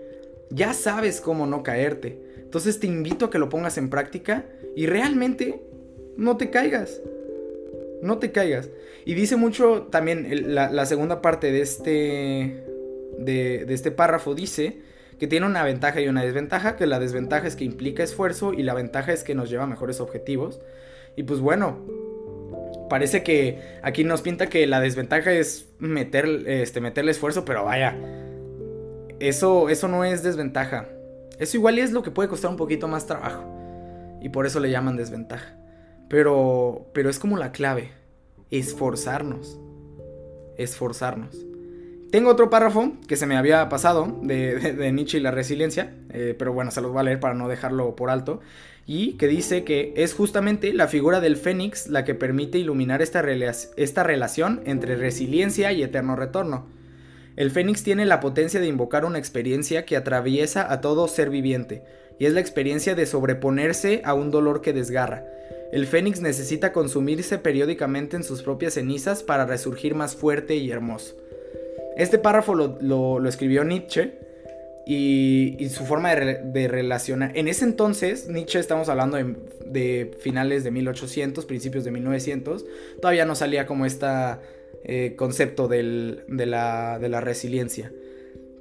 Ya sabes cómo no caerte. Entonces te invito a que lo pongas en práctica y realmente no te caigas. No te caigas. Y dice mucho también la, la segunda parte de este, de, este párrafo dice que tiene una ventaja y una desventaja, que la desventaja es que implica esfuerzo y la ventaja es que nos lleva a mejores objetivos. Y pues bueno, parece que aquí nos pinta que la desventaja es meter, este, meterle esfuerzo, pero vaya, eso, eso no es desventaja. Eso igual es lo que puede costar un poquito más trabajo. Y por eso le llaman desventaja. Pero, pero es como la clave, esforzarnos. Esforzarnos. Tengo otro párrafo que se me había pasado de, Nietzsche y la resiliencia, eh, pero bueno, se los voy a leer para no dejarlo por alto, y que dice que es justamente la figura del fénix la que permite iluminar esta, esta relación entre resiliencia y eterno retorno. El fénix tiene la potencia de invocar una experiencia que atraviesa a todo ser viviente, y es la experiencia de sobreponerse a un dolor que desgarra. El fénix necesita consumirse periódicamente en sus propias cenizas para resurgir más fuerte y hermoso. Este párrafo lo, escribió Nietzsche y, su forma de, relacionar. En ese entonces, Nietzsche, estamos hablando de, finales de 1800, principios de 1900, todavía no salía como este concepto de, la, resiliencia.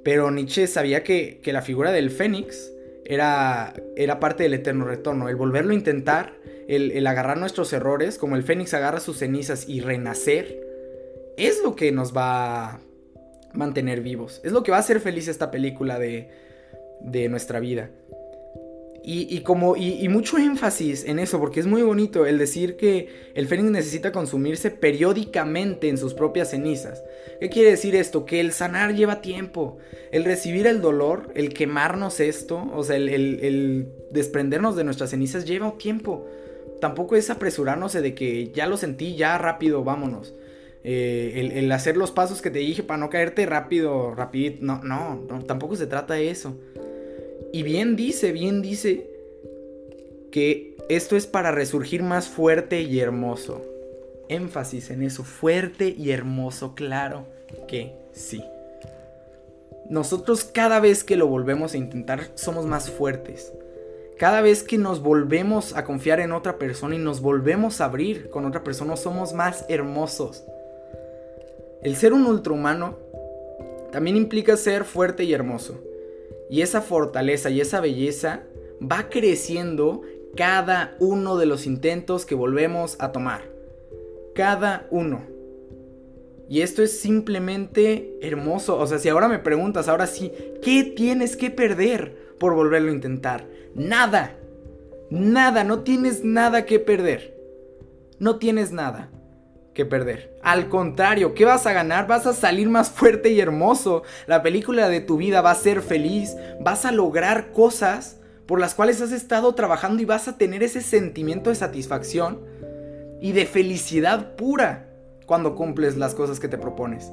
Pero Nietzsche sabía que, la figura del fénix era, era, parte del eterno retorno. El volverlo a intentar, el, el agarrar nuestros errores, como el fénix agarra sus cenizas y renacer, es lo que nos va mantener vivos. Es lo que va a hacer feliz esta película de, de nuestra vida. Y, como, y, mucho énfasis en eso, porque es muy bonito el decir que el fénix necesita consumirse periódicamente en sus propias cenizas. ¿Qué quiere decir esto? Que el sanar lleva tiempo. El recibir el dolor, el quemarnos esto, o sea, el, el desprendernos de nuestras cenizas lleva tiempo. Tampoco es apresurarnos de que ya lo sentí, ya rápido, vámonos. Eh, el, hacer los pasos que te dije para no caerte rápido, rapidito. No, no, no, tampoco se trata de eso. Y bien dice, bien dice que esto es para resurgir más fuerte y hermoso. énfasis en eso, fuerte y hermoso, claro que sí. Nosotros cada vez que lo volvemos a intentar somos más fuertes. Cada vez que nos volvemos a confiar en otra persona y nos volvemos a abrir con otra persona somos más hermosos. El ser un ultrahumano también implica ser fuerte y hermoso. Y esa fortaleza y esa belleza va creciendo cada uno de los intentos que volvemos a tomar. Cada uno. Y esto es simplemente hermoso. O sea, si ahora me preguntas, ahora sí, ¿qué tienes que perder por volverlo a intentar? Nada. Nada, no tienes nada que perder. No tienes nada que perder. Al contrario, ¿qué vas a ganar? Vas a salir más fuerte y hermoso. La película de tu vida va a ser feliz. Vas a lograr cosas por las cuales has estado trabajando y vas a tener ese sentimiento de satisfacción y de felicidad pura cuando cumples las cosas que te propones.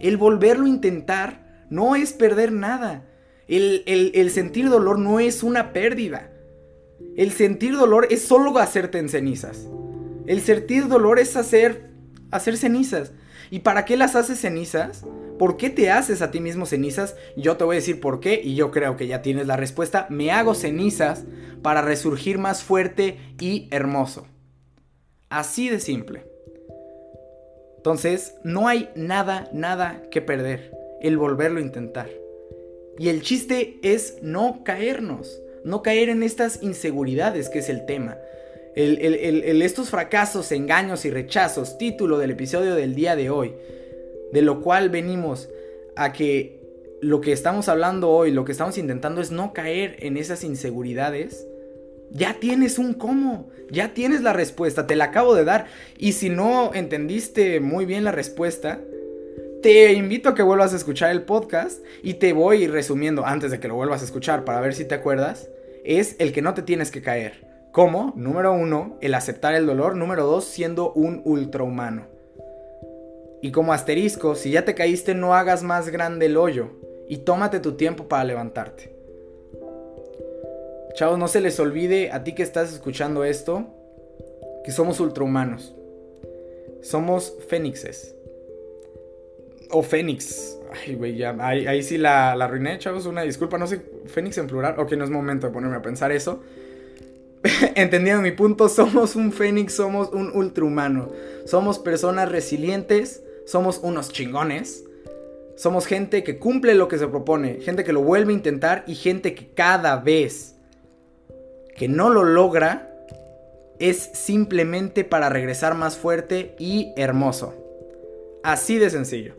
El volverlo a intentar no es perder nada. El, el sentir dolor no es una pérdida. El sentir dolor es solo hacerte en cenizas. El sentir dolor es hacer hacer cenizas. ¿Y para qué las haces cenizas? ¿Por qué te haces a ti mismo cenizas? Yo te voy a decir por qué y yo creo que ya tienes la respuesta. Me hago cenizas para resurgir más fuerte y hermoso. Así de simple. Entonces, no hay nada, nada que perder. El volverlo a intentar. Y el chiste es no caernos. No caer en estas inseguridades que es el tema el, estos fracasos, engaños y rechazos, título del episodio del día de hoy, de lo cual venimos a que lo que estamos hablando hoy, lo que estamos intentando es no caer en esas inseguridades. Ya tienes un cómo, ya tienes la respuesta, te la acabo de dar. Y si no entendiste muy bien la respuesta, te invito a que vuelvas a escuchar el podcast y te voy resumiendo antes de que lo vuelvas a escuchar para ver si te acuerdas. Es el que no te tienes que caer. ¿Cómo? Número uno, el aceptar el dolor. Número dos, siendo un ultrahumano. Y como asterisco, si ya te caíste, no hagas más grande el hoyo y tómate tu tiempo para levantarte. Chavos, no se les olvide a ti que estás escuchando esto, que somos ultrahumanos. Somos fénixes. O fénix. Ay, güey, ya. Ahí, sí la, la chavos. Una disculpa, no sé. Fénix en plural. Ok, no es momento de ponerme a pensar eso. entendiendo mi punto, somos un fénix, somos un ultrahumano. Somos personas resilientes, somos unos chingones. Somos gente que cumple lo que se propone, gente que lo vuelve a intentar y gente que cada vez que no lo logra es simplemente para regresar más fuerte y hermoso. Así de sencillo.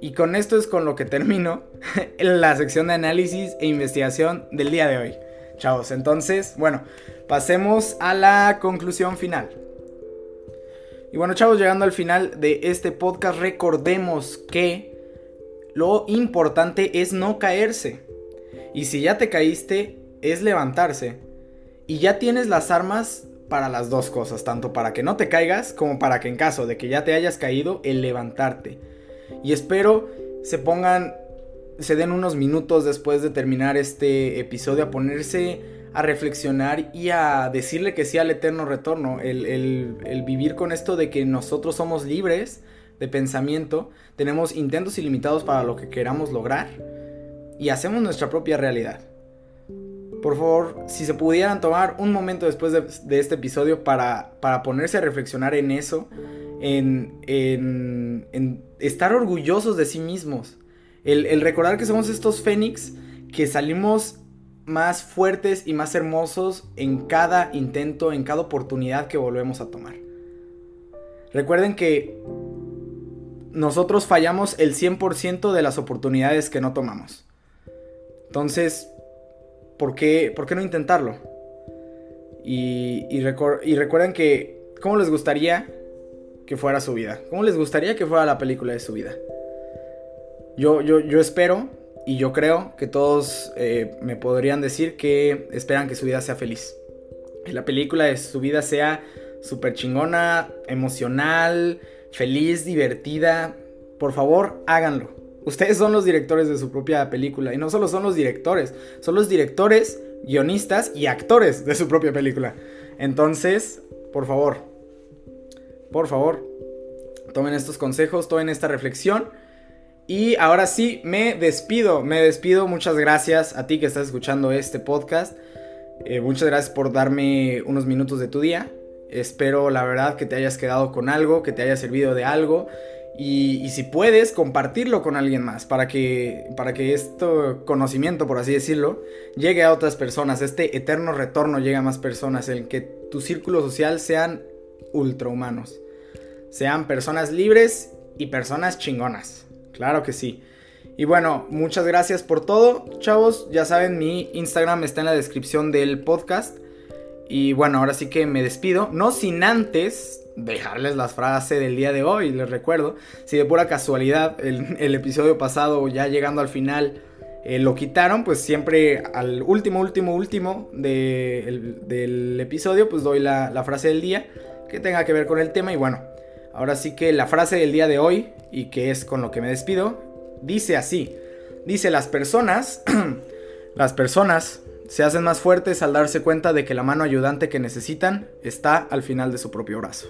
Y con esto es con lo que termino la sección de análisis e investigación del día de hoy. Chavos, entonces, bueno, pasemos a la conclusión final. Y bueno, chavos, llegando al final de este podcast, recordemos que lo importante es no caerse. Y si ya te caíste, es levantarse. Y ya tienes las armas para las dos cosas, tanto para que no te caigas como para que en caso de que ya te hayas caído, el levantarte. Y espero se pongan se den unos minutos después de terminar este episodio a ponerse a reflexionar y a decirle que sí al eterno retorno, el, vivir con esto de que nosotros somos libres de pensamiento, tenemos intentos ilimitados para lo que queramos lograr y hacemos nuestra propia realidad. Por favor, si se pudieran tomar un momento después de, este episodio para, para, ponerse a reflexionar en eso, en, en, en estar orgullosos de sí mismos, el, recordar que somos estos fénix que salimos más fuertes y más hermosos en cada intento, en cada oportunidad que volvemos a tomar. Recuerden que nosotros fallamos el 100% de las oportunidades que no tomamos. Entonces, ¿por qué, por qué no intentarlo? Y, y, y recuerden que, ¿cómo les gustaría que fuera su vida? ¿Cómo les gustaría que fuera la película de su vida? Yo, yo, yo espero y yo creo que todos eh, me podrían decir que esperan que su vida sea feliz. Que la película de su vida sea súper chingona, emocional, feliz, divertida. Por favor, háganlo. Ustedes son los directores de su propia película. Y no solo son los directores, son los directores, guionistas y actores de su propia película. Entonces, por favor, por favor, tomen estos consejos, tomen esta reflexión. Y ahora sí, me despido, me despido. Muchas gracias a ti que estás escuchando este podcast. Eh, muchas gracias por darme unos minutos de tu día. Espero la verdad que te hayas quedado con algo, que te haya servido de algo. Y, si puedes, compartirlo con alguien más para que, para que este conocimiento, por así decirlo, llegue a otras personas. Este eterno retorno llegue a más personas. El que tu círculo social sean ultrahumanos. Sean personas libres y personas chingonas. Claro que sí. Y bueno, muchas gracias por todo, chavos. Ya saben, mi Instagram está en la descripción del podcast. Y bueno, ahora sí que me despido. No sin antes dejarles las frases del día de hoy. Les recuerdo, si de pura casualidad el, episodio pasado, ya llegando al final, eh, lo quitaron, pues siempre al último, último, último del episodio, pues doy la, la frase del día que tenga que ver con el tema. Y bueno, ahora sí que la frase del día de hoy, y que es con lo que me despido, dice así. Dice, las personas, las personas se hacen más fuertes al darse cuenta de que la mano ayudante que necesitan está al final de su propio brazo.